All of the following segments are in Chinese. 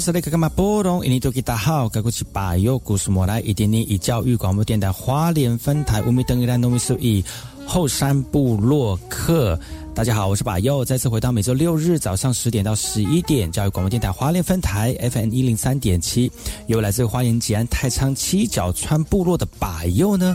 是那个嘛波动？印尼多吉大好，该过去把右故事莫来一点点以教育广播电台华联分台五米等于兰农米数以后山部落客。大家好，我是把右，再次回到每周六日早上十点到十一点教育广播电台华联分台 FM 一零三点七，由来自花莲吉安太仓七角川部落的把右呢。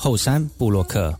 后山布洛克。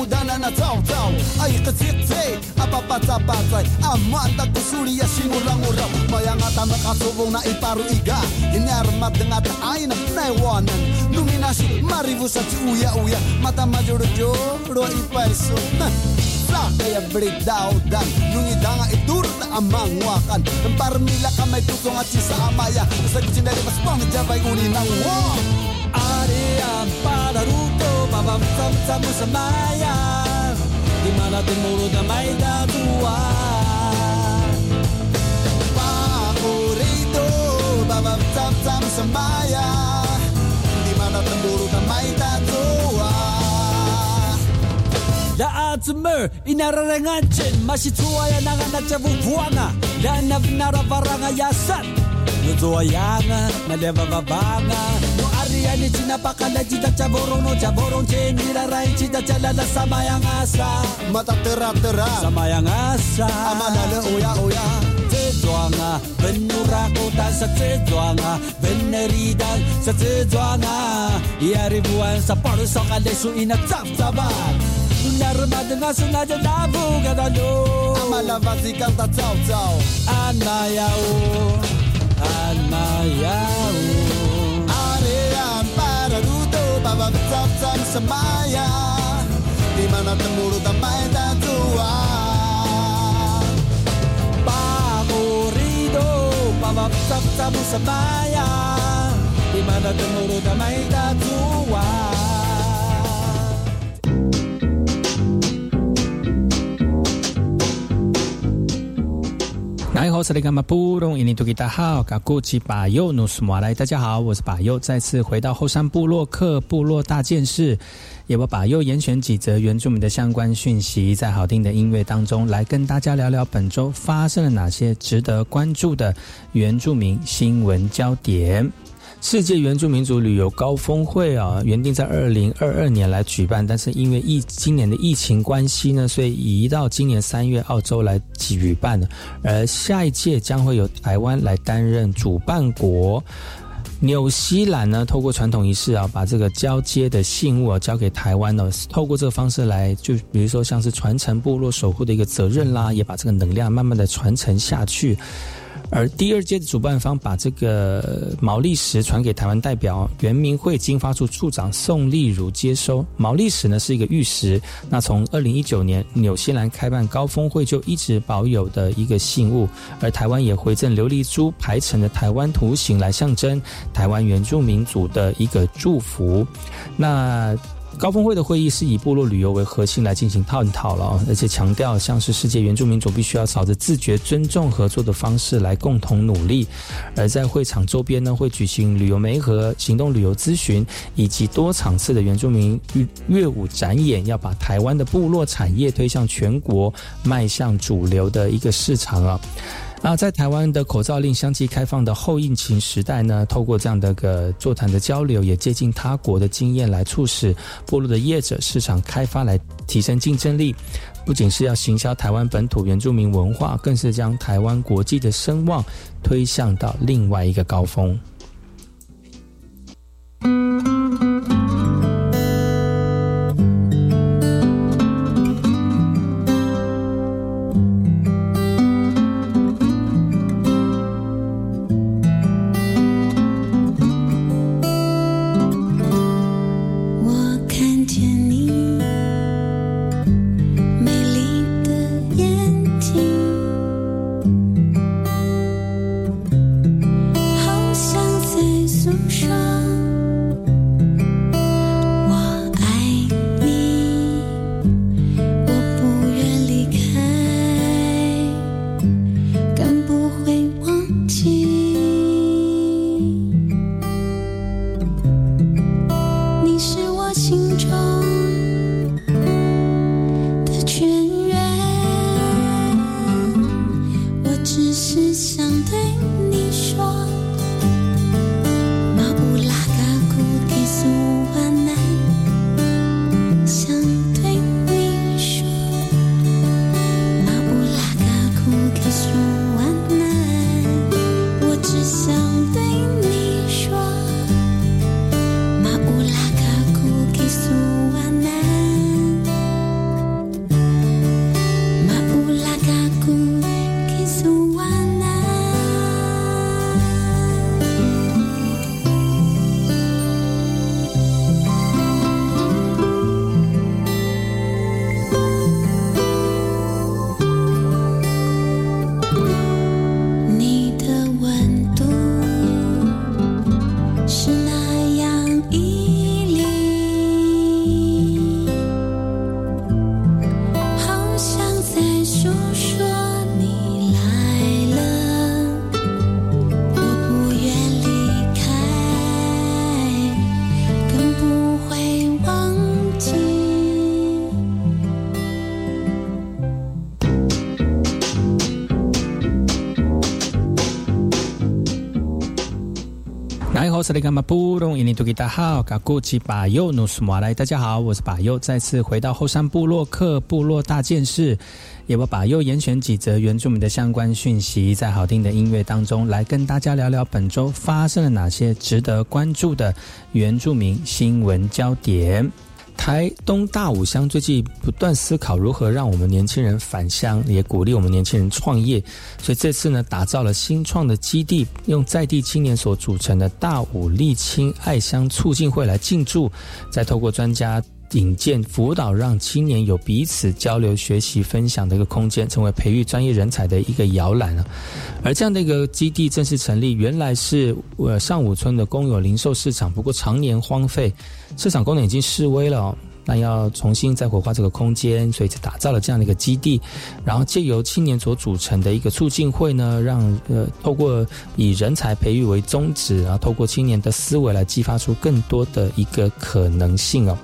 mudana na tau tau. Ay ka tik tik a pa pa ta pa tai si nga ta ka na i paru i ga i na ay ma de nga ta ai na na i wan na nu mi na si ma jo ro Sa kaya dan Nung idanga itur na amang wakan Ang parmila kamay at si sa amaya Sa na mas pangit dyan bay uninang ada pada Naruto Baba bersama-sama sama Di mana timur damai dan tua. Favorito Baba bersama-sama semaya Di mana timur damai dan tua. Da semua inararengan cin. Masih tua ya naga cabuk buanga Dan nabnara baranga yasat Nutua yanga Maleva babanga. Tiani china pakala jita caborong no caborong ni Nira rai cita calala sama yang asa Mata terap terap sama yang asa amanale oya oya Zwanga, Benura kota sa zwanga, beneri dal sa zwanga. Iari buan sa paru sa kalesu ina tap taban Narma dengan sengaja nabu gadalo Amala vazi kanta cao cao Anayao Anayao sabab tetap semaya. Di mana temuru tamai tatua Pamurido Pabab tetap semaya. Di mana temuru tamai tatua 大家好，我是巴尤，再次回到后山部落客部落大件事，也我把又严选几则原住民的相关讯息，在好听的音乐当中来跟大家聊聊本周发生了哪些值得关注的原住民新闻焦点。世界原住民族旅游高峰会啊，原定在二零二二年来举办，但是因为疫今年的疫情关系呢，所以移到今年三月澳洲来举办了。而下一届将会由台湾来担任主办国。纽西兰呢，透过传统仪式啊，把这个交接的信物啊交给台湾呢，透过这个方式来，就比如说像是传承部落守护的一个责任啦，也把这个能量慢慢的传承下去。而第二届的主办方把这个毛利石传给台湾代表原民会经发处处长宋丽如接收。毛利石呢是一个玉石，那从二零一九年纽西兰开办高峰会就一直保有的一个信物，而台湾也回赠琉璃珠排成的台湾图形来象征台湾原住民族的一个祝福。那。高峰会的会议是以部落旅游为核心来进行探讨了，而且强调像是世界原住民族必须要朝着自觉、尊重、合作的方式来共同努力。而在会场周边呢，会举行旅游媒合、行动旅游咨询以及多场次的原住民乐舞展演，要把台湾的部落产业推向全国，迈向主流的一个市场啊。那在台湾的口罩令相继开放的后疫情时代呢，透过这样的个座谈的交流，也接近他国的经验，来促使部落的业者市场开发，来提升竞争力。不仅是要行销台湾本土原住民文化，更是将台湾国际的声望推向到另外一个高峰。大家好，我是巴尤，再次回到后山部落客部落大件事，也把把又严选几则原住民的相关讯息，在好听的音乐当中来跟大家聊聊本周发生了哪些值得关注的原住民新闻焦点。台东大武乡最近不断思考如何让我们年轻人返乡，也鼓励我们年轻人创业。所以这次呢，打造了新创的基地，用在地青年所组成的大武沥青爱乡促进会来进驻，再透过专家引荐辅导，让青年有彼此交流、学习、分享的一个空间，成为培育专业人才的一个摇篮啊。而这样的一个基地正式成立，原来是呃上武村的公有零售市场，不过常年荒废。市场功能已经示威了，那要重新再活化这个空间，所以就打造了这样的一个基地，然后借由青年所组成的一个促进会呢，让呃透过以人才培育为宗旨，然后透过青年的思维来激发出更多的一个可能性哦。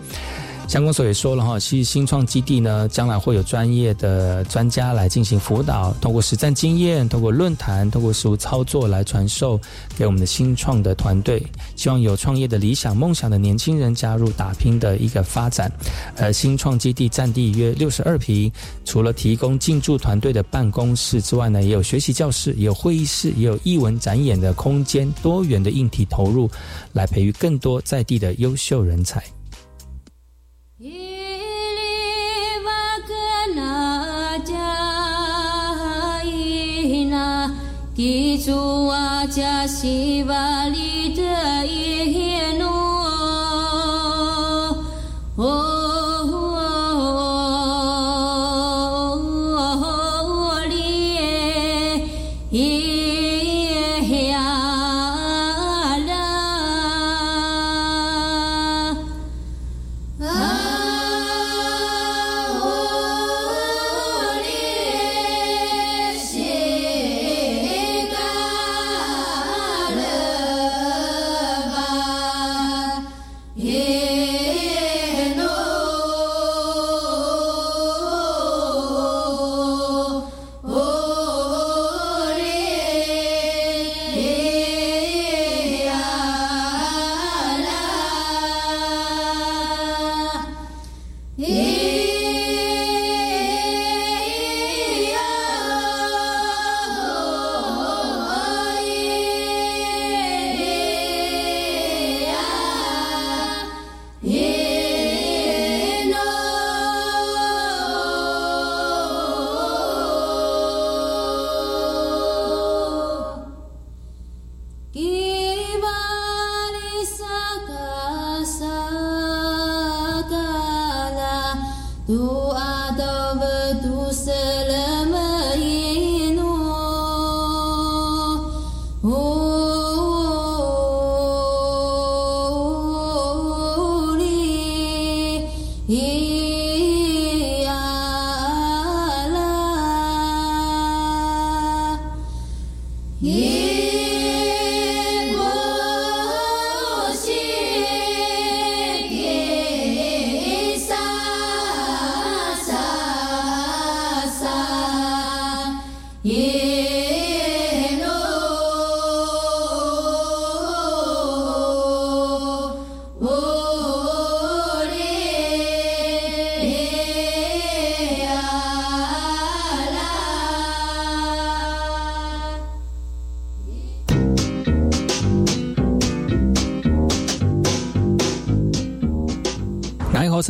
相关所也说了哈，其实新创基地呢，将来会有专业的专家来进行辅导，通过实战经验，通过论坛，通过实物操作来传授给我们的新创的团队。希望有创业的理想梦想的年轻人加入打拼的一个发展。呃，新创基地占地约六十二平，除了提供进驻团队的办公室之外呢，也有学习教室，也有会议室，也有艺文展演的空间，多元的硬体投入，来培育更多在地的优秀人才。地主啊，家西瓦里的一。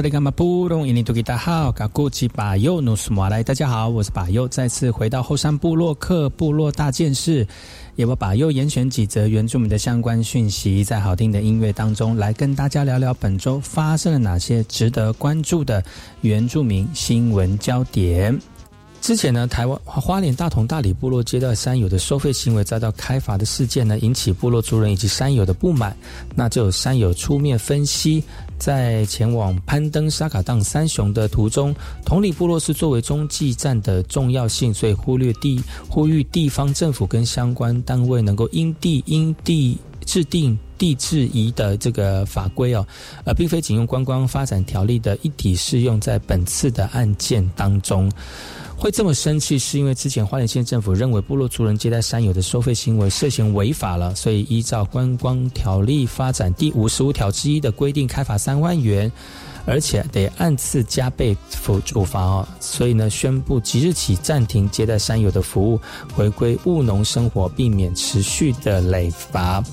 萨利马布隆伊尼图吉达好，嘎古吉巴尤努斯马来，大家好，我是巴佑，再次回到后山部落克部落大件事，也我巴佑严选几则原住民的相关讯息，在好听的音乐当中来跟大家聊聊本周发生了哪些值得关注的原住民新闻焦点。之前呢，台湾花莲大同大理部落接待山友的收费行为遭到开罚的事件呢，引起部落族人以及山友的不满。那就有山友出面分析，在前往攀登沙卡当三雄的途中，同里部落是作为中继站的重要性，所以忽略地呼吁地方政府跟相关单位能够因地因地制定地质仪的这个法规哦，而并非仅用观光发展条例的一体适用在本次的案件当中。会这么生气，是因为之前花莲县政府认为部落族人接待山友的收费行为涉嫌违法了，所以依照观光条例发展第五十五条之一的规定，开罚三万元，而且得按次加倍处处罚哦。所以呢，宣布即日起暂停接待山友的服务，回归务农生活，避免持续的累罚。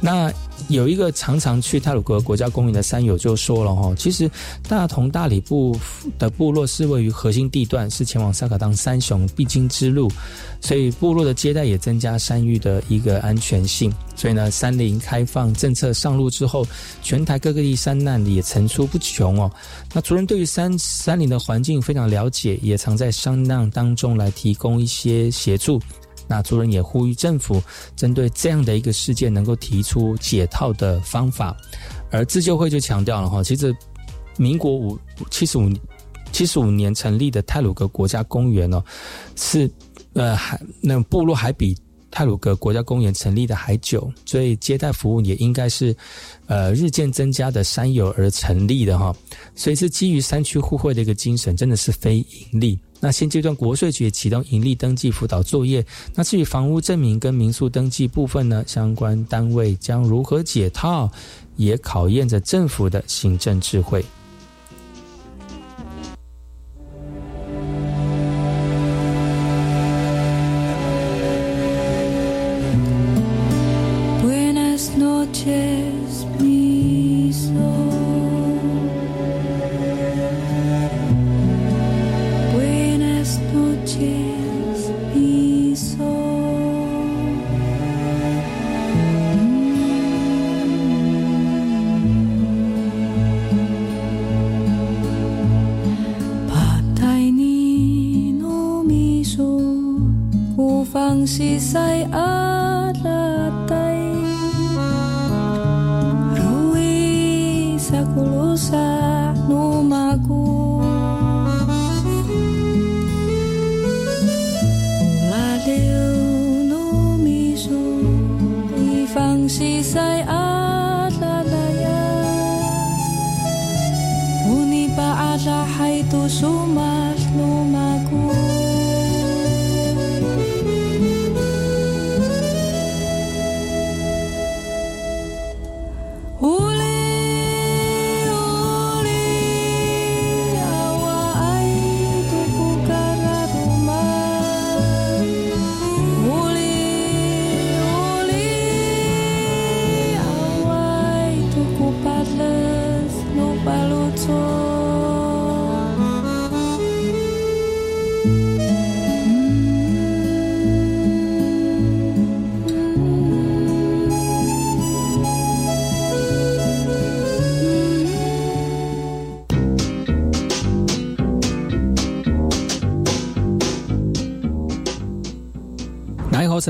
那。有一个常常去泰鲁格国家公园的山友就说了哈，其实大同大理部的部落是位于核心地段，是前往萨卡当三雄必经之路，所以部落的接待也增加山域的一个安全性。所以呢，山林开放政策上路之后，全台各个地山难也层出不穷哦。那族人对于山山林的环境非常了解，也常在山难当中来提供一些协助。那族人也呼吁政府针对这样的一个事件，能够提出解套的方法。而自救会就强调了哈，其实民国五七十五七十五年成立的泰鲁格国家公园呢，是呃还那部落还比泰鲁格国家公园成立的还久，所以接待服务也应该是呃日渐增加的山友而成立的哈，所以是基于山区互惠的一个精神，真的是非盈利。那现阶段国税局启动盈利登记辅导作业。那至于房屋证明跟民宿登记部分呢，相关单位将如何解套，也考验着政府的行政智慧。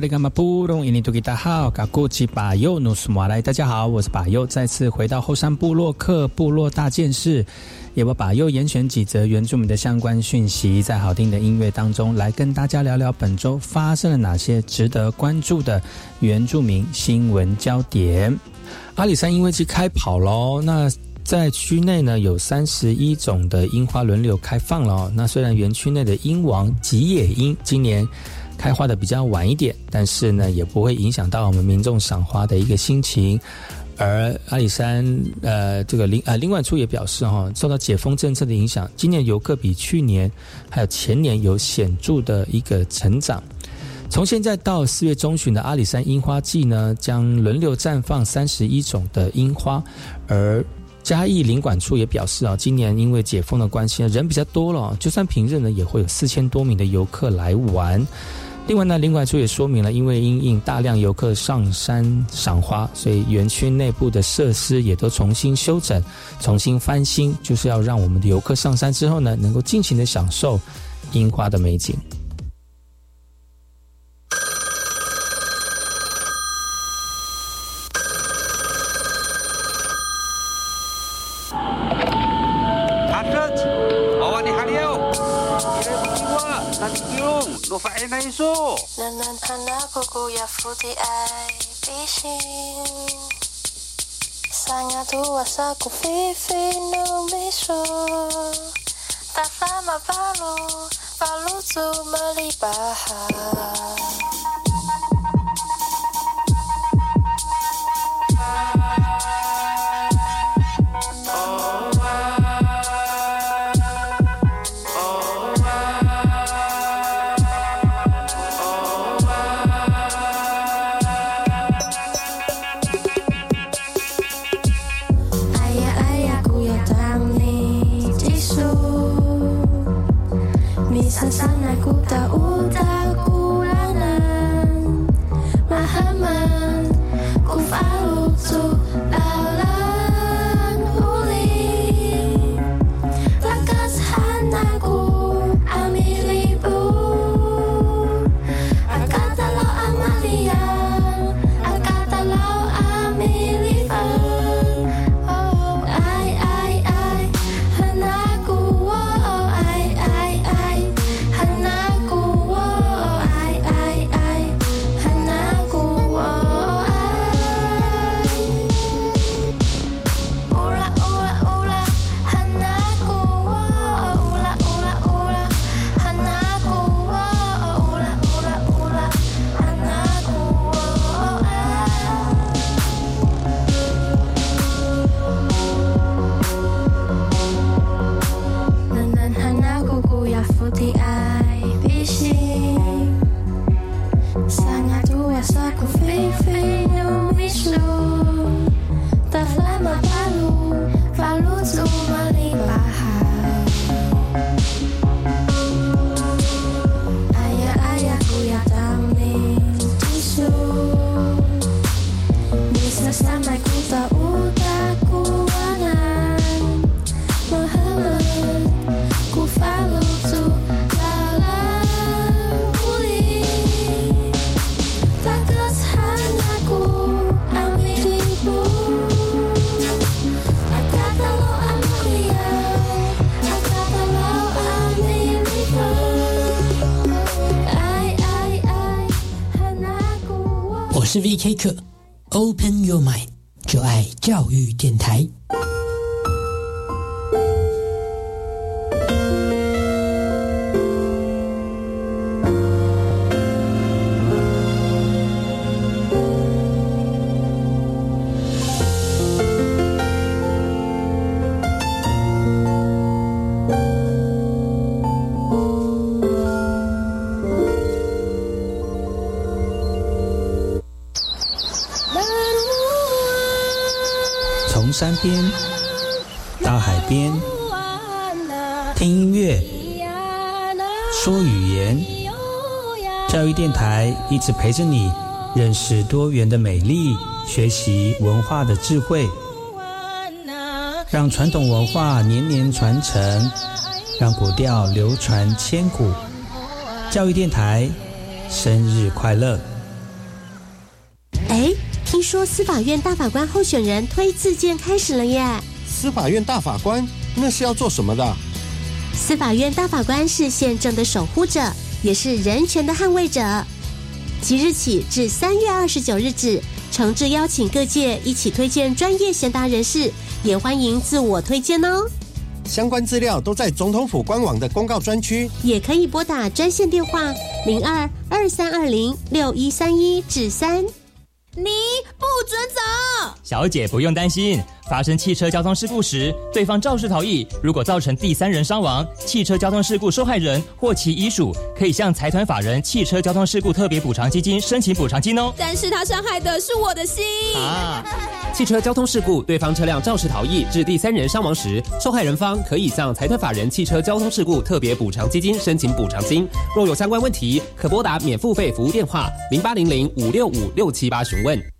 大家好，我是巴尤，再次回到后山部落克部落大件事，也我巴尤严选几则原住民的相关讯息，在好听的音乐当中来跟大家聊聊本周发生了哪些值得关注的原住民新闻焦点。阿里山樱花季开跑喽，那。在区内呢，有三十一种的樱花轮流开放了。那虽然园区内的樱王吉野樱今年开花的比较晚一点，但是呢，也不会影响到我们民众赏花的一个心情。而阿里山呃，这个林呃林管处也表示哈，受到解封政策的影响，今年游客比去年还有前年有显著的一个成长。从现在到四月中旬的阿里山樱花季呢，将轮流绽放三十一种的樱花，而嘉义领管处也表示啊，今年因为解封的关系，人比较多了，就算平日呢，也会有四千多名的游客来玩。另外呢，领管处也说明了，因为因应大量游客上山赏花，所以园区内部的设施也都重新修整、重新翻新，就是要让我们的游客上山之后呢，能够尽情的享受樱花的美景。Iso. Nananhana ko kuya futi ay bishin. Sanga tua sa ku fifi no miso. Tafama palu, palu tu malibaha. VK 课陪着你，认识多元的美丽，学习文化的智慧，让传统文化年年传承，让古调流传千古。教育电台，生日快乐！哎听说司法院大法官候选人推自荐开始了耶！司法院大法官那是要做什么的？司法院大法官是宪政的守护者，也是人权的捍卫者。即日起至三月二十九日止，诚挚邀请各界一起推荐专业贤达人士，也欢迎自我推荐哦。相关资料都在总统府官网的公告专区，也可以拨打专线电话零二二三二零六一三一至三。你不准走！小姐不用担心，发生汽车交通事故时，对方肇事逃逸，如果造成第三人伤亡，汽车交通事故受害人或其遗属可以向财团法人汽车交通事故特别补偿基金申请补偿金哦。但是他伤害的是我的心啊！汽车交通事故，对方车辆肇事逃逸致第三人伤亡时，受害人方可以向财团法人汽车交通事故特别补偿基金申请补偿金。若有相关问题，可拨打免付费服务电话零八零零五六五六七八询问。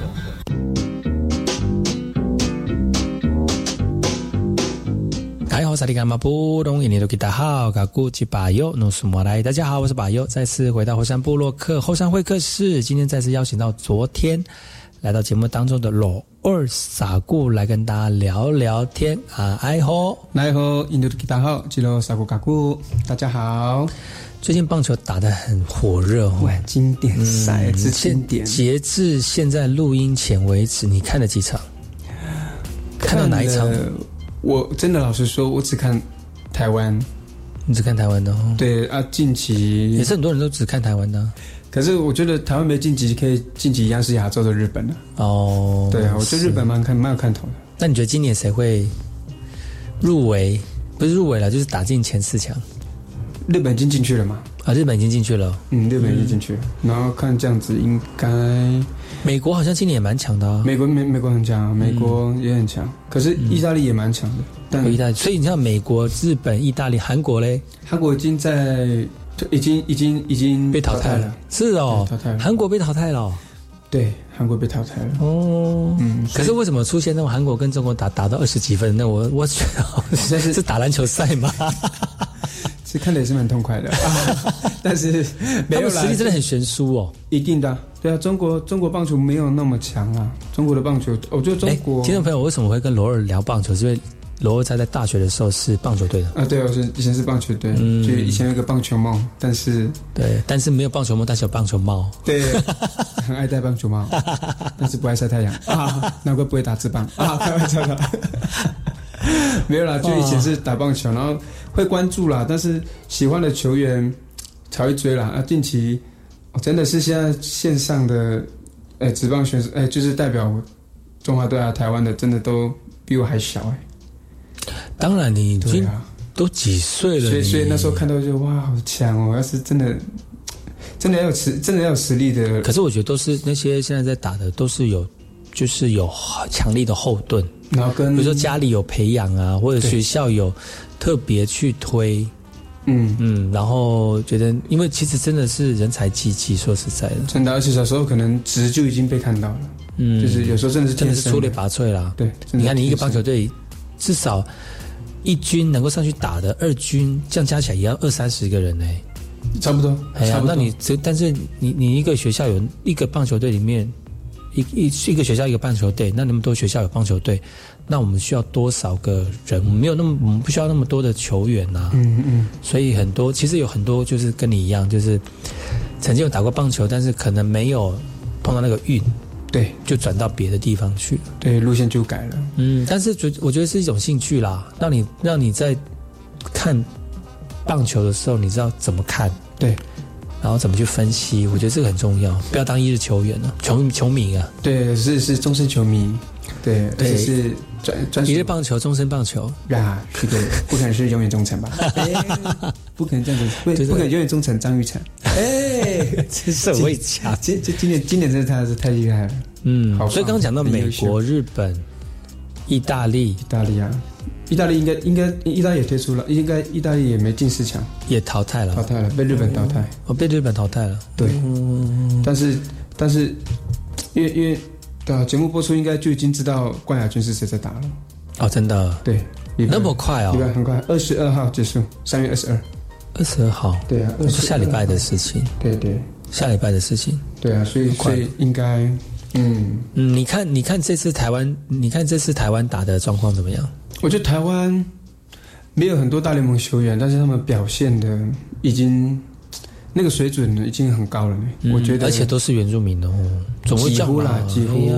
好，萨利干马布隆，印尼多吉达好，嘎古吉巴尤努苏莫来。大家好，我是巴尤，再次回到后山部落克后山会客室。今天再次邀请到昨天来到节目当中的老二傻姑来跟大家聊聊天啊！哎吼，来吼，印尼多吉达好，吉罗傻姑嘎姑，大家好。最近棒球打得很火热，哇，经典赛之经典。截至现在录音前为止，你看了几场？看到哪一场？我真的老实说，我只看台湾，你只看台湾的哦。对啊，晋级也是很多人都只看台湾的。可是我觉得台湾没晋级，可以晋级一样是亚洲的日本了。哦，对啊，我觉得日本蛮看蛮有看头的。那你觉得今年谁会入围？不是入围了，就是打进前四强。日本已经进去了嘛？啊，日本已经进去了。嗯，日本已经进去了。然后看这样子，应该美国好像今年也蛮强的啊。美国美美国很强，美国也很强。可是意大利也蛮强的。但意大利，所以你像美国、日本、意大利、韩国嘞？韩国已经在，已经已经已经被淘汰了。是哦，淘汰了。韩国被淘汰了。对，韩国被淘汰了。哦，嗯。可是为什么出现那种韩国跟中国打打到二十几分？那我我觉得是是打篮球赛吗？其实看的也是蛮痛快的，但是没有实力真的很悬殊哦。一定的，对啊，中国中国棒球没有那么强啊。中国的棒球，我觉得中国听众朋友为什么会跟罗尔聊棒球？是因为罗尔在在大学的时候是棒球队的啊。对，我是以前是棒球队，就以前有个棒球梦，但是对，但是没有棒球梦，但是有棒球帽。对，很爱戴棒球帽，但是不爱晒太阳啊，难怪不会打字棒啊，开玩笑的。没有啦，就以前是打棒球，然后会关注啦，但是喜欢的球员才会追啦。啊，近期真的是现在线上的，哎，职棒选手，哎，就是代表中华队啊、台湾的，真的都比我还小哎。当然，你已经，都几岁了？所以，所以那时候看到就哇，好强哦！要是真的，真的要有实，真的要有实力的。可是我觉得都是那些现在在打的，都是有，就是有强力的后盾。然后跟比如说家里有培养啊，或者学校有特别去推，嗯嗯，然后觉得，因为其实真的是人才济济，说实在的，真的，而且小时候可能值就已经被看到了，嗯，就是有时候真的是真的是出类拔萃啦。对，你看你一个棒球队，至少一军能够上去打的，二军这样加起来也要二三十个人呢，差不多。哎呀，那你这但是你你一个学校有一个棒球队里面。一一一个学校一个棒球队，那那么多学校有棒球队，那我们需要多少个人？我们没有那么，我们不需要那么多的球员呐。嗯嗯。所以很多其实有很多就是跟你一样，就是曾经有打过棒球，但是可能没有碰到那个运，对，就转到别的地方去了。对，路线就改了。嗯，但是觉我觉得是一种兴趣啦，让你让你在看棒球的时候，你知道怎么看？对。然后怎么去分析？我觉得这个很重要，不要当一日球员了，球球迷啊。对，是是终身球迷，对，而且是专专一日棒球，终身棒球啊，这个不可能是永远忠诚吧？不可能这样子，不不可能永远忠诚张玉成。哎，这是我强，这这今年今年真的他是太厉害了。嗯，所以刚刚讲到美国、日本、意大利，意大利啊，意大利应该应该意大利也退出了，应该意大利也没进四强，也淘汰了，淘汰了，被日本淘汰。哦，被日本淘汰了。对，但是但是因为因为对啊，节目播出应该就已经知道冠亚军是谁在打了。哦，真的，对，那么快哦，礼拜很快，二十二号结束，三月二十二，二十二号，对啊，是下礼拜的事情，对对，下礼拜的事情，对啊，所以所以应该。嗯。嗯，你看，你看这次台湾，你看这次台湾打的状况怎么样？我觉得台湾没有很多大联盟球员，但是他们表现的已经那个水准已经很高了。我觉得，而且都是原住民的哦，几乎啦，几乎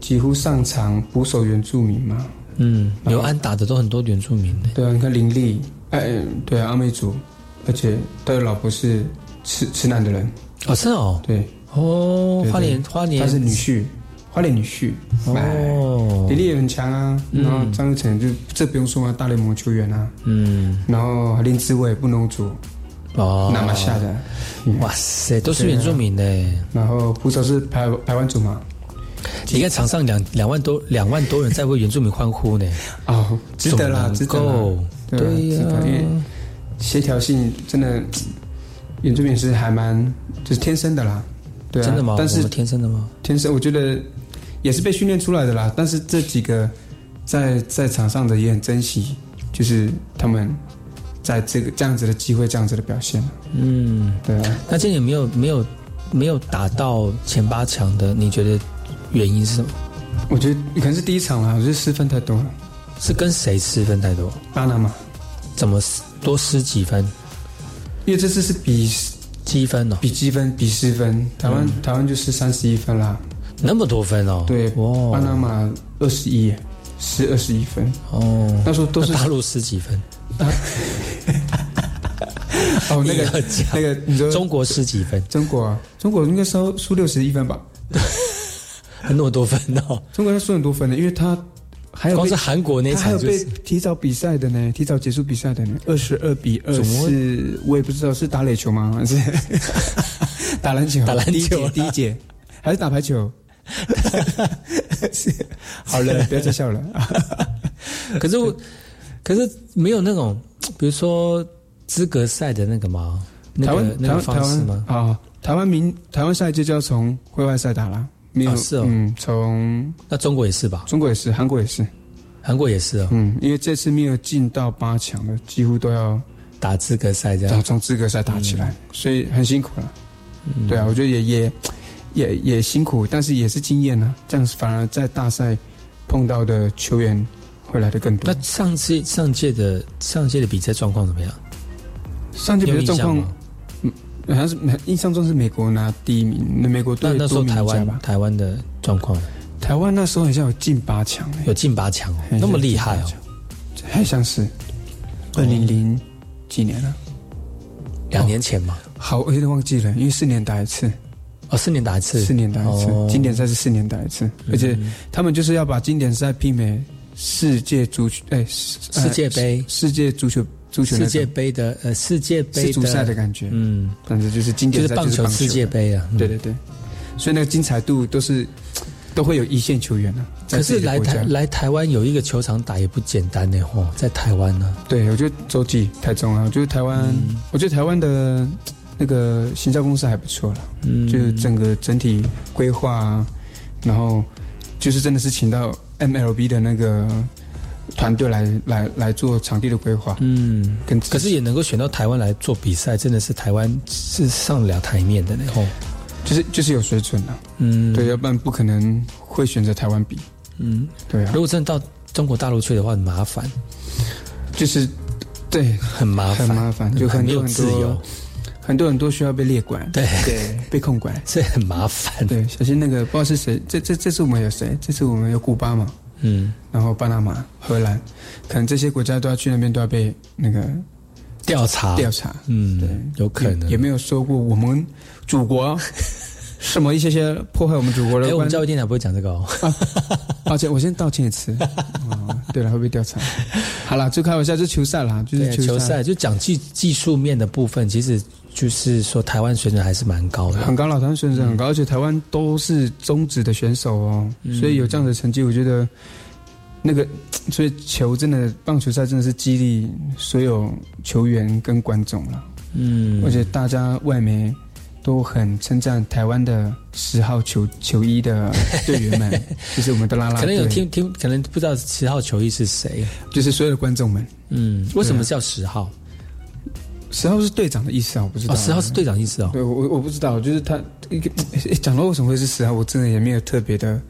几乎上场捕手原住民嘛。嗯，刘安打的都很多原住民的。对啊，你看林立，哎，对啊，阿美族，而且他的老婆是吃吃男的人。哦，是哦，对。哦，花莲花莲，他是女婿，花莲女婿哦，体力也很强啊。然后张玉成就这不用说啊，大联盟球员啊。嗯，然后林志伟不能组哦，那么下的，哇塞，都是原住民的。然后捕手是台台湾组嘛？你看场上两两万多两万多人在为原住民欢呼呢。哦，值得啦，值得。对呀，协调性真的，原住民是还蛮就是天生的啦。对啊，真的吗？但是天生的吗？天生，我觉得也是被训练出来的啦。但是这几个在在场上的也很珍惜，就是他们在这个这样子的机会，这样子的表现。嗯，对啊。那今年没有没有没有打到前八强的，你觉得原因是什么？我觉得可能是第一场啦，我觉得失分太多了。是跟谁失分太多？巴拿马怎么多失几分？因为这次是比。积分哦，比积分比失分，台湾台湾就是三十一分啦，那么多分哦，对，巴拿马二十一，是二十一分。哦，那时候都是大陆十几分，哦那个 那个你说中国十几分，中国啊，中国应该输输六十一分吧，那么多分哦，中国要输很多分的，因为他。还有光是韩国那场就是提早比赛的呢，提早结束比赛的呢，二十二比二是，我也不知道是打垒球吗？还是？打篮球？打篮球第一节还是打排球？好了，不要再笑了。可是我，可是没有那种，比如说资格赛的那个吗？台湾那个方式吗？啊，台湾民台湾赛就就要从会外赛打了。没有是哦，嗯，从那中国也是吧？中国也是，韩国也是，韩国也是哦。嗯，因为这次没有进到八强的，几乎都要打资格赛这样，从资格赛打起来，所以很辛苦了。对啊，我觉得也也也也辛苦，但是也是经验呢。这样反而在大赛碰到的球员会来的更多。那上次上届的上届的比赛状况怎么样？上届比赛状况。嗯好像是，印象中是美国拿第一名。那美国队那时候台湾台湾的状况，台湾那时候好像有进八强，有进八强哦，那么厉害哦，还像是二零零几年了，两年前嘛。好，我有点忘记了，因为四年打一次，哦，四年打一次，四年打一次，经典赛是四年打一次，而且他们就是要把经典赛媲美世界足球，哎，世界杯，世界足球。足球世界杯的呃，世界杯足赛的感觉，嗯，反正就是经典赛就是棒球世界杯啊，对对对，所以那个精彩度都是都会有一线球员啊。可是来台来台湾有一个球场打也不简单呢，吼，在台湾呢。对，我觉得洲际太重要，我觉得台湾，我觉得台湾的那个行销公司还不错了，嗯，就是整个整体规划，然后就是真的是请到 MLB 的那个。团队来来来做场地的规划，嗯，跟可是也能够选到台湾来做比赛，真的是台湾是上得了台面的，然后就是就是有水准的，嗯，对，要不然不可能会选择台湾比，嗯，对啊。如果真的到中国大陆去的话，很麻烦，就是对，很麻烦，很麻烦，就很多很多很多人都需要被列管，对对，被控管，这很麻烦，对，小心那个不知道是谁，这这这次我们有谁？这次我们有古巴嘛？嗯，然后巴拿马、荷兰，可能这些国家都要去那边，都要被那个调查调查。嗯，对，有可能也没有说过我们祖国 什么一些些破坏我们祖国的。哎，我们教育电台不会讲这个哦。抱歉，我先道歉一次。哦，对了，会被调查。好了，就开玩笑，就球赛啦，就是球赛，就讲技技术面的部分，其实就是说台湾水准还是蛮高的，很高了，台湾水准很高，而且台湾都是中职的选手哦，所以有这样的成绩，我觉得那个，所以球真的棒球赛真的是激励所有球员跟观众了。嗯，而且大家外媒都很称赞台湾的十号球球衣的队员们，就是我们的拉拉队。可能有听听，可能不知道十号球衣是谁，就是所有的观众们。嗯，为什么叫十号？十号是队长的意思啊，我不知道。哦，十号是队长意思哦。对，我我不知道，就是他一个讲到为什么会是十号，我真的也没有特别的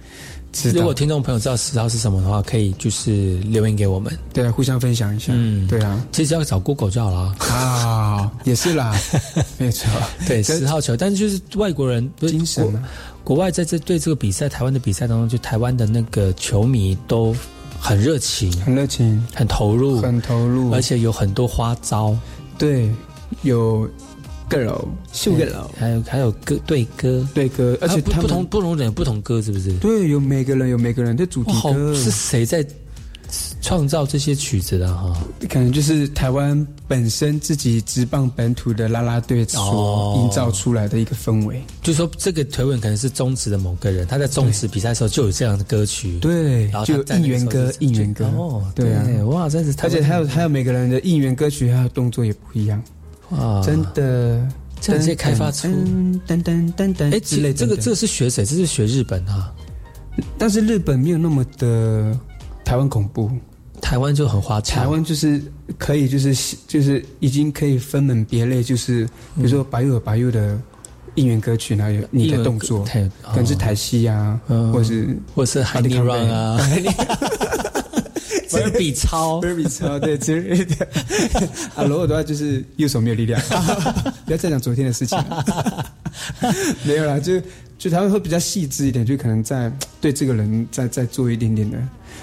知道。如果听众朋友知道十号是什么的话，可以就是留言给我们，对啊，互相分享一下。嗯，对啊，其实要找 Google 就好了啊，也是啦，没错。对，十号球，但是就是外国人精神嘛，国外在这对这个比赛，台湾的比赛当中，就台湾的那个球迷都很热情，很热情，很投入，很投入，而且有很多花招。对，有 girl、秀 girl，还有还有歌对歌对歌，而且不同不同人有不同歌，是不是？对，有每个人有每个人的主题歌。是谁在创造这些曲子的哈？可能就是台湾本身自己直棒本土的啦啦队所营造出来的一个氛围。就说这个推文可能是中职的某个人，他在中职比赛的时候就有这样的歌曲，对，然后就应援歌，应援歌。哦，对啊，哇，真是，而且还有还有每个人的应援歌曲，还有动作也不一样，哇，真的，这样直接开发出。噔噔噔噔，哎，之类，这个这个是学谁？这是学日本哈，但是日本没有那么的台湾恐怖。台湾就很花俏，台湾就是可以，就是就是已经可以分门别类，就是比如说白有白玉的应援歌曲，然后有你的动作，可能是台戏啊，或是或是海尼 run 啊，波比超，波比超，对，之类的。啊，罗尔的话就是右手没有力量，不要再讲昨天的事情了。没有啦，就就他们会比较细致一点，就可能在对这个人再再做一点点的。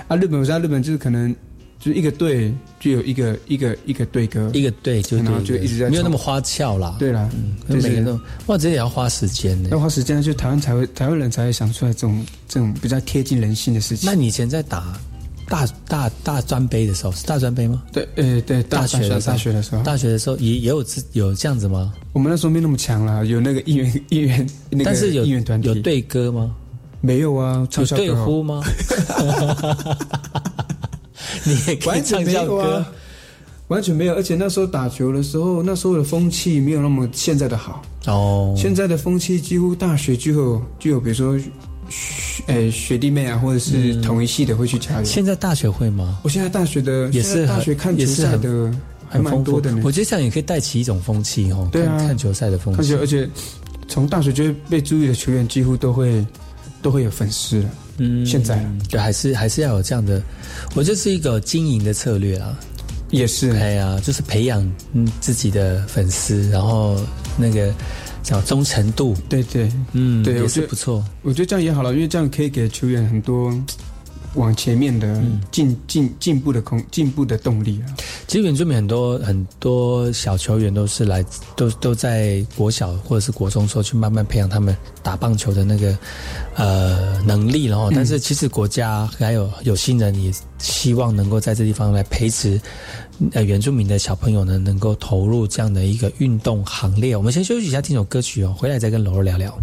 啊，日本我知道日本就是可能。就一个队就有一个一个一个队歌，一个队就然后就一直在没有那么花俏啦。对啦，嗯，每个人都哇，这也要花时间的。要花时间，就台湾才会台湾人才会想出来这种这种比较贴近人性的事情。那你以前在打大大大专杯的时候是大专杯吗？对，呃，对，大学的大学的时候，大学的时候也也有有这样子吗？我们那时候没那么强啦，有那个应援应援那个应援团体有对歌吗？没有啊，有对呼吗？你也可以唱校歌，完全没有。而且那时候打球的时候，那时候的风气没有那么现在的好哦。现在的风气几乎大学就有就有，比如说，诶学弟妹啊，或者是同一系的会去加油。现在大学会吗？我现在大学的也是大学看球赛的还蛮多的。我觉得这样也可以带起一种风气哦。对啊，看球赛的风气，而且从大学就被注意的球员几乎都会都会有粉丝了。嗯，现在对，还是还是要有这样的，我这是一个经营的策略啊，也是，哎呀，就是培养嗯自己的粉丝，然后那个叫忠诚度，对对，嗯，对，也是不错，我觉得这样也好了，因为这样可以给球员很多往前面的进进进步的空进步的动力啊。其实原住民很多很多小球员都是来都都在国小或者是国中时候去慢慢培养他们打棒球的那个呃能力，然后但是其实国家还有有心人也希望能够在这地方来培植呃原住民的小朋友呢，能够投入这样的一个运动行列。我们先休息一下，听首歌曲哦，回来再跟柔柔聊聊。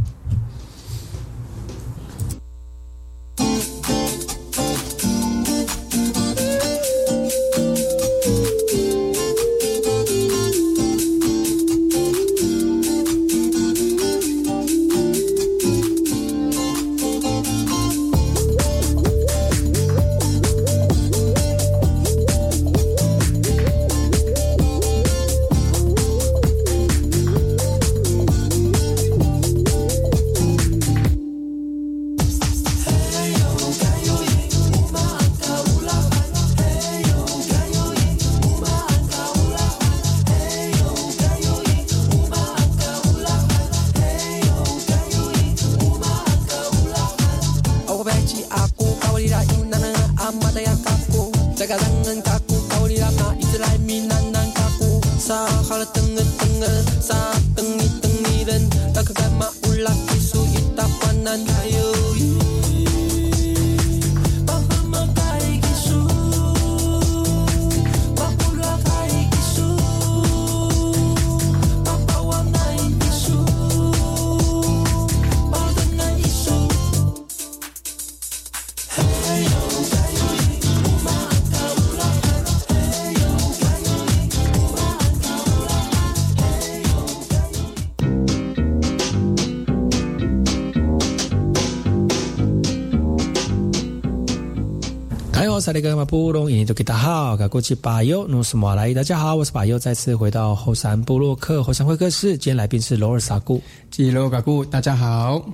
嗨，我是那个马布隆，印尼都给大家好，我是巴友，努斯马来，大家好，我是巴友，再次回到后山部落克后山会客室，今天来宾是罗尔萨固，吉罗嘎固，大家好。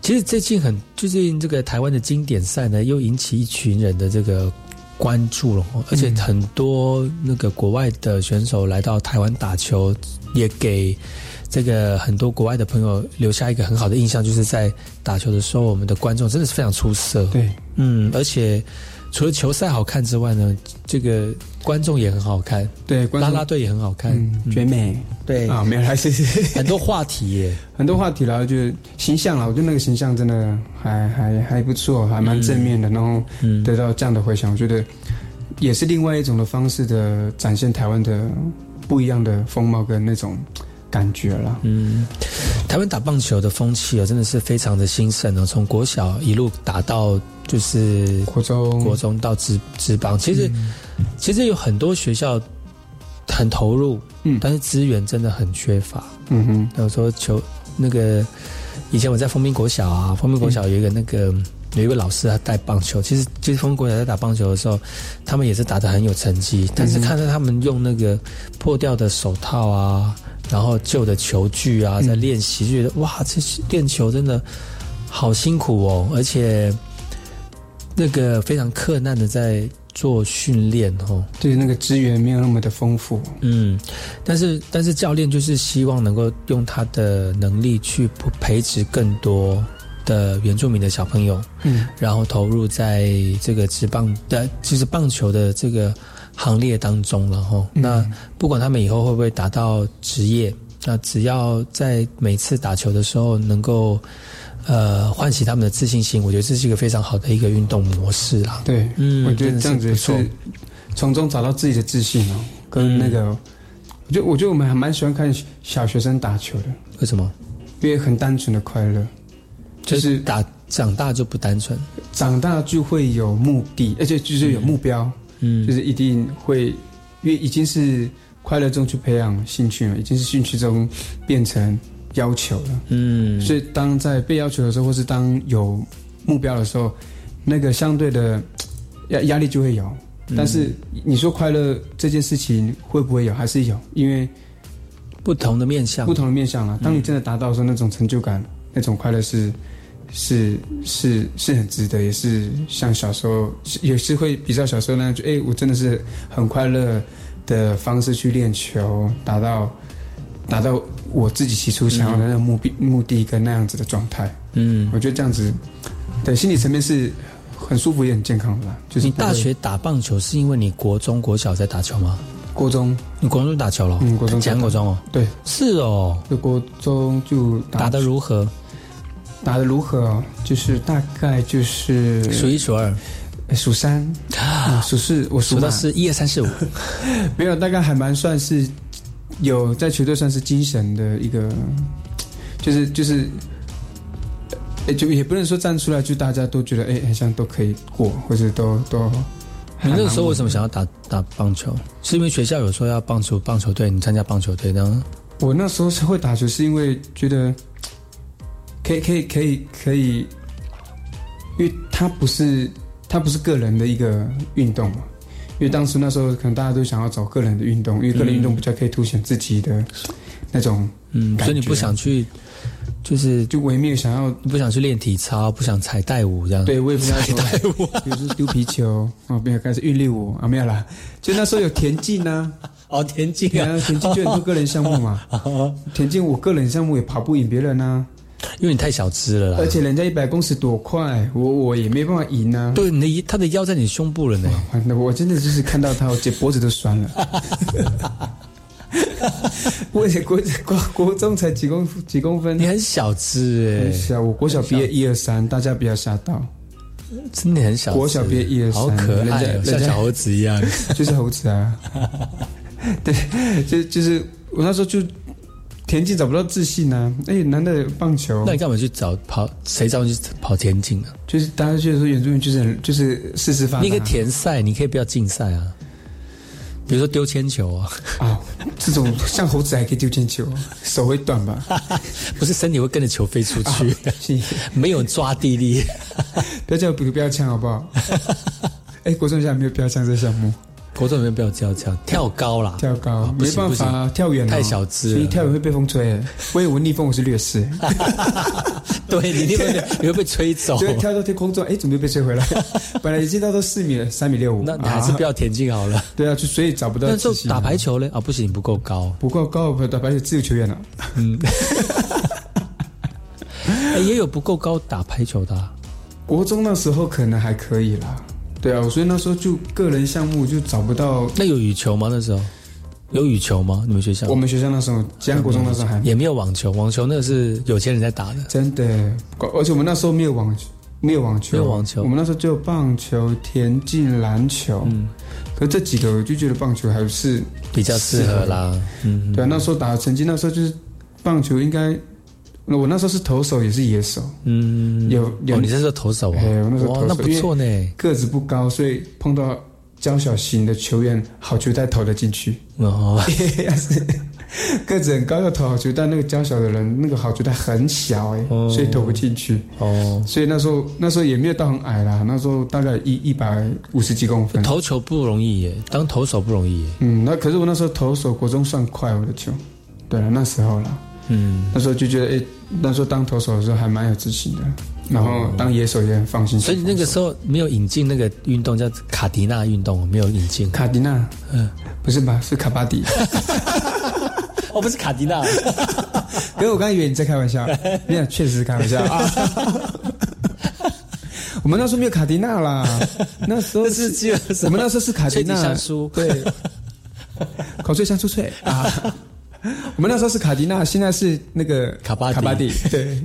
其实最近很最近这个台湾的经典赛呢，又引起一群人的这个关注了，而且很多那个国外的选手来到台湾打球，也给。这个很多国外的朋友留下一个很好的印象，就是在打球的时候，我们的观众真的是非常出色。对，嗯，而且除了球赛好看之外呢，这个观众也很好看。对，拉拉队也很好看，绝美。对啊，没有还是 很多话题耶，很多话题然后就形象了，我觉得那个形象真的还还还不错，还蛮正面的，然后得到这样的回响，我觉得也是另外一种的方式的展现台湾的不一样的风貌跟那种。感觉了，嗯，台湾打棒球的风气啊，真的是非常的兴盛哦。从国小一路打到就是国中，国中到职职棒，其实其实有很多学校很投入，嗯，但是资源真的很缺乏，嗯哼。有时候球那个以前我在丰滨国小啊，丰滨国小有一个那个有一位老师他带棒球，其实其实丰滨国小在打棒球的时候，他们也是打的很有成绩，但是看到他们用那个破掉的手套啊。然后旧的球具啊，在练习就，觉得哇，这练球真的好辛苦哦，而且那个非常困难的在做训练哦。对，那个资源没有那么的丰富。嗯，但是但是教练就是希望能够用他的能力去培植更多的原住民的小朋友，嗯，然后投入在这个职棒的，就是棒球的这个。行列当中了哈，那不管他们以后会不会达到职业，那只要在每次打球的时候能够呃唤起他们的自信心，我觉得这是一个非常好的一个运动模式啦。对，嗯，我觉得这样子是从中找到自己的自信哦，跟那个，我觉得我觉得我们还蛮喜欢看小学生打球的，为什么？因为很单纯的快乐，就是打长大就不单纯，长大就会有目的，而且就是有目标。嗯，就是一定会，因为已经是快乐中去培养兴趣了，已经是兴趣中变成要求了。嗯，所以当在被要求的时候，或是当有目标的时候，那个相对的压压力就会有。但是你说快乐这件事情会不会有？还是有，因为不同的面向，不同的面向了。当你真的达到时候那种成就感，那种快乐是。是是是很值得，也是像小时候也是会比较小时候那样，就哎，我真的是很快乐的方式去练球，达到达到我自己起初想要的那个目的目的跟那样子的状态。嗯，我觉得这样子，对心理层面是很舒服也很健康的。就是你大学打棒球是因为你国中国小在打球吗？国中，你国中打球了？嗯，国中讲国中哦。对，是哦。就国中就打得如何？打的如何？就是大概就是数一数二，数三，数四，我数到是一二三四五，没有，大概还蛮算是有在球队算是精神的一个，就是就是，哎，就也不能说站出来就大家都觉得哎，好像都可以过，或者都都。你那个时候为什么想要打打棒球？是因为学校有说要棒球棒球队，你参加棒球队呢？我那时候是会打球，是因为觉得。可以可以可以可以，因为它不是它不是个人的一个运动嘛，因为当时那时候可能大家都想要找个人的运动，因为个人运动比较可以凸显自己的那种，嗯，所以你不想去，就是就我也没有想要不想去练体操，不想踩带舞这样，对，我也不想踩带舞，比如说丢皮球啊，没有开始韵律舞啊，没有啦，就那时候有田径呢，哦，田径啊，田径就很多个人项目嘛，田径我个人项目也跑不赢别人啊。因为你太小只了，而且人家一百公尺多快，我我也没办法赢啊。对，你的他的腰在你胸部了呢。那我真的就是看到他，我这脖子都酸了。我国国国中才几公几公分，你很小只哎。小，我国小毕业一二三，大家不要吓到。真的很小，国小毕业一二三，好可爱，像小猴子一样，就是猴子啊。对，就就是我那时候就。田径找不到自信呢，哎，男的棒球，那你干嘛去找跑？谁找你去跑田径呢？就是大家就是说原住民就是就是事事发。你可以田赛，你可以不要竞赛啊。比如说丢铅球啊，啊，这种 像猴子还可以丢铅球，手会断吧？不是，身体会跟着球飞出去，没有抓地力。不要叫不要呛好不好？哎，国中现在没有标枪这项目，国中里面不要跳跳跳高啦，跳高没办法跳远哦，太小只了所以跳远会被风吹。我以为逆风我是劣势，对你逆风你会被吹走。对，跳到天空中，哎，怎么又被吹回来？本来已经到到四米了，三米六五，那你还是不要田径好了。对啊，就所以找不到那时候自信打排球嘞啊，不行，你不够高。不够高，打排球自由球员了。嗯，哎也有不够高打排球的啊。国中那时候可能还可以啦，对啊，所以那时候就个人项目就找不到。那有羽球吗？那时候有羽球吗？你们学校？我们学校那时候，吉安国中那时候还也没有网球，网球那个是有钱人在打的。真的，而且我们那时候没有网球，没有网球，没有网球我们那时候只有棒球、田径、篮球。嗯，可这几个我就觉得棒球还是比较适合啦。嗯，对啊，那时候打的成绩，那时候就是棒球应该。我那时候是投手，也是野手。嗯，有有，哦你那时候投手啊？哎，我那时候投手，哇那不错呢。个子不高，所以碰到娇小型的球员，好球带投得进去。哦，要 是个子很高要投好球但，那个娇小的人，那个好球带很小哎，所以投不进去。哦，所以那时候那时候也没有到很矮啦，那时候大概一一百五十几公分。投球不容易耶，当投手不容易耶。嗯，那可是我那时候投手国中算快我的球，对了，那时候啦。嗯，那时候就觉得，哎、那时候当投手的时候还蛮有自信的，然后当野手也很放心。所以那个时候没有引进那个运动叫卡迪纳运动，没有引进。卡迪纳，嗯，不是吧？是卡巴迪。哦，不是卡迪纳。可是我刚以为你在开玩笑，没有，确实是开玩笑啊。我们那时候没有卡迪纳啦，那时候是只有我们那时候是卡迪纳对，口脆香酥脆啊。我们那时候是卡迪纳，现在是那个卡巴迪卡巴迪。对，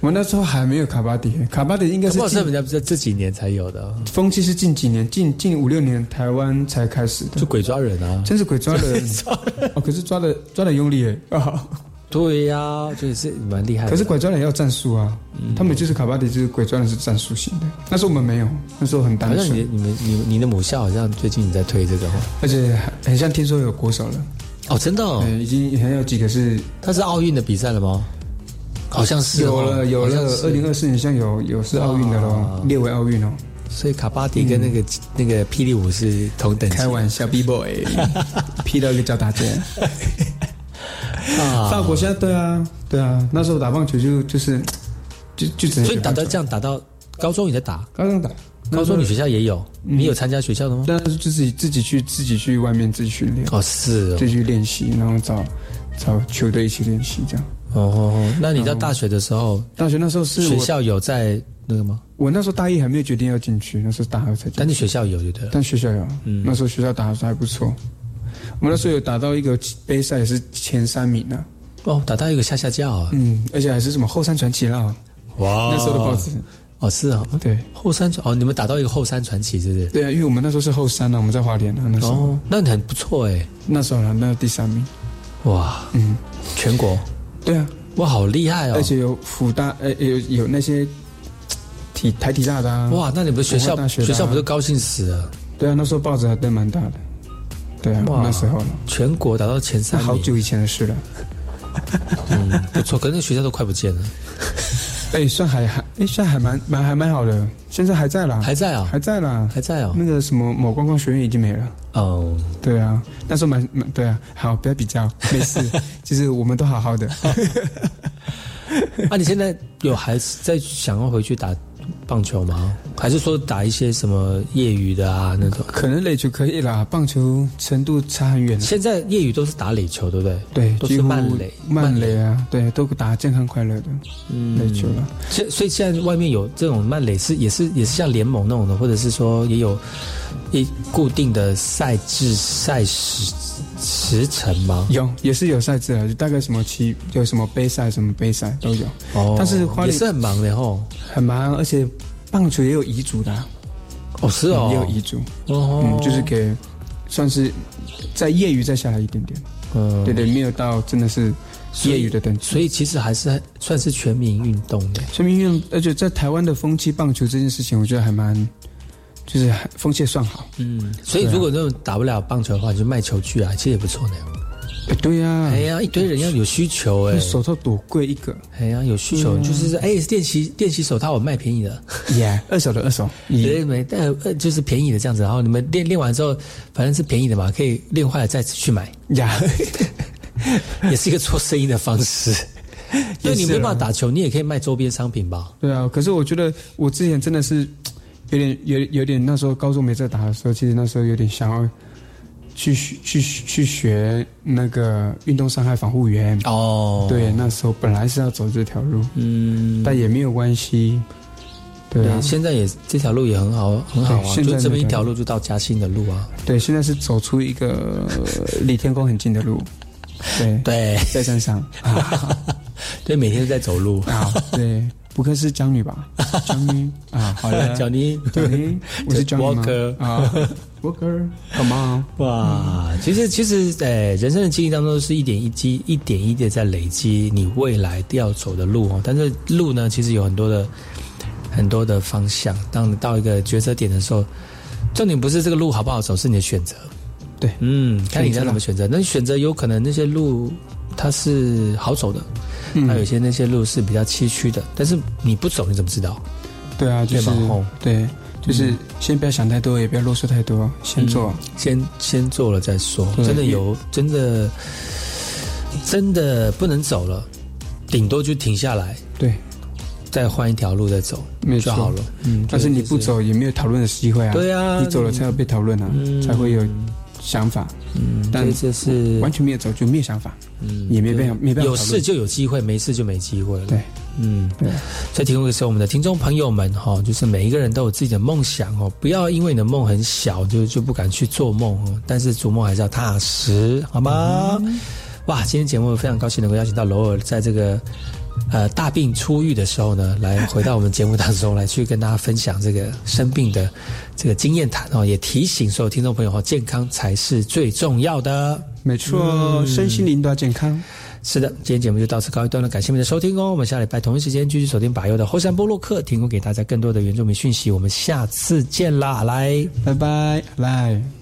我们那时候还没有卡巴迪，卡巴迪应该是是近这几年才有的，风气是近几年，近近五六年台湾才开始的，就鬼抓人啊，真是鬼抓人 哦！可是抓的抓的用力耶啊！对呀，就是蛮厉害的。可是鬼抓人要战术啊，他们就是卡巴迪，就是鬼抓人是战术型的。那时候我们没有，那时候很单好像你，你们你你的母校好像最近你在推这个哦，而且很像听说有国手了。哦，真的哦，呃，已经还有几个是，它是奥运的比赛了吗？好像是哦有了有了，二零二四年像有有是奥运的喽哇，列为奥运哦。所以卡巴迪跟那个、那个霹雳舞是同等级。开玩笑，B boy 劈到一个叫大姐。啊。法国现在对啊对啊，那时候打棒球就就是就就只能所以打到这样打到高中也在打，高中打，高中你学校也有，你有参加学校的吗？但是就自己自己去自己去外面自己训练，哦，是哦自己去练习，然后找找球队一起练习这样。哦那你到大学的时候，大学那时候是我学，校有在那个吗？我那时候大一还没有决定要进去，那时候大二才。但是学校有，对不对了？但学校有，嗯那时候学校打的还不错。我们那时候有打到一个杯赛，也是前三名呢、哦，打到一个下下叫啊！嗯，而且还是什么后山传奇啦，哇那时候的报纸。哦，是啊，对后山传哦，你们打到一个后山传奇，是不是？对啊，因为我们那时候是后山啊，我们在花莲啊，那时候、哦，那你很不错哎，那时候呢，那第三名。哇，嗯，全国对啊，哇，好厉害哦！而且有辅大，呃，有有那些体台体大的啊。哇，那你们学校大学啊学校不是高兴死了？对啊，那时候报纸还登蛮大的。对啊，哇那时候了，全国打到前三名，好久以前的事了。嗯，不错。可是那学校都快不见了，哎，算还还，哎，算还蛮蛮还蛮好的，现在还在啦，还在啊，还在啦，还在啊。那个什么某观光学院已经没了。哦，对啊，那时候蛮蛮对啊，好，不要比较，没事，其实我们都好好的。啊，你现在有还在想要回去打棒球吗？还是说打一些什么业余的啊那种？可能垒球可以啦，棒球程度差很远。现在业余都是打垒球，对不对？对，都是慢垒，慢垒啊，对，都打健康快乐的嗯垒球了。现所以现在外面有这种慢垒是也是也是像联盟那种的，或者是说也有一固定的赛制赛时时程吗？有，也是有赛制啊，就大概什么期有什么杯赛，什么杯赛都有。哦，但是花莲也是很忙的哦。很忙，而且棒球也有遗嘱的啊、哦，是哦，也有遗嘱，哦，嗯，就是给算是在业余再下来一点点，嗯对对，没有到真的是业余的等级。所以其实还是算是全民运动的。全民运动，而且在台湾的风气棒球这件事情，我觉得还蛮，就是还风气算好。嗯，所以如果那种打不了棒球的话，你就卖球具啊，其实也不错呢。哎，对呀、哎呀，一堆人要有需求哎、那手套多贵一个？哎呀，有需求、嗯就是哎，练习练习手套我卖便宜的，耶、二手的二手，对，没呃呃就是便宜的这样子，然后你们练练完之后，反正是便宜的嘛，可以练坏了再去买，呀，也是一个做生意的方式。因为你没办法打球，你也可以卖周边商品吧？对啊。可是我觉得我之前真的是有点有有点那时候高中没在打的时候，其实那时候有点想要去学去去学那个运动伤害防护员。哦，对，那时候本来是要走这条路，嗯，但也没有关系。对啊，现在也这条路也很好，很好啊，对现在就这么一那条条路就到嘉兴的路啊。对，现在是走出一个 呃离天宫很近的路。对对，在山上啊，对，每天都在走路啊。对，不愧是江女吧？江女啊，好的，江女，江女，我是江女吗啊，Walker，Come on，哇，其实其实，呃，人生的经历当中是一点一滴、一点一滴的在累积你未来要走的路哦。但是路呢，其实有很多的很多的方向。当你到一个抉择点的时候，重点不是这个路好不好走，是你的选择。对，嗯，看你要怎么选择。那选择有可能那些路它是好走的，嗯。那有些那些路是比较崎岖的，但是你不走你怎么知道？对啊，就是对对，就是先不要想太多，也不要啰嗦太多，先做，先先做了再说。真的有，真的真的不能走了，顶多就停下来，对，再换一条路再走没有就好了。嗯，但是你不走也没有讨论的机会啊。对啊。你走了才有被讨论啊，才会有想法。嗯，但这是完全没有走就没有想法，嗯也没办法没办法有事就有机会，没事就没机会了。对，嗯，对。所以提供给是我们的听众朋友们哈，就是每一个人都有自己的梦想哦，不要因为你的梦很小就就不敢去做梦哦，但是逐梦还是要踏实，好吗？哇，今天节目非常高兴能够邀请到罗尔在这个呃大病初愈的时候呢，来回到我们节目当中来去跟大家分享这个生病的这个经验谈哦，也提醒所有听众朋友哦，健康才是最重要的。没错，身心灵都要健康。是的，今天节目就到此告一段落，感谢您的收听哦。我们下礼拜同一时间继续锁定百优的后山波洛克，提供给大家更多的原住民讯息。我们下次见啦，来，拜拜，来。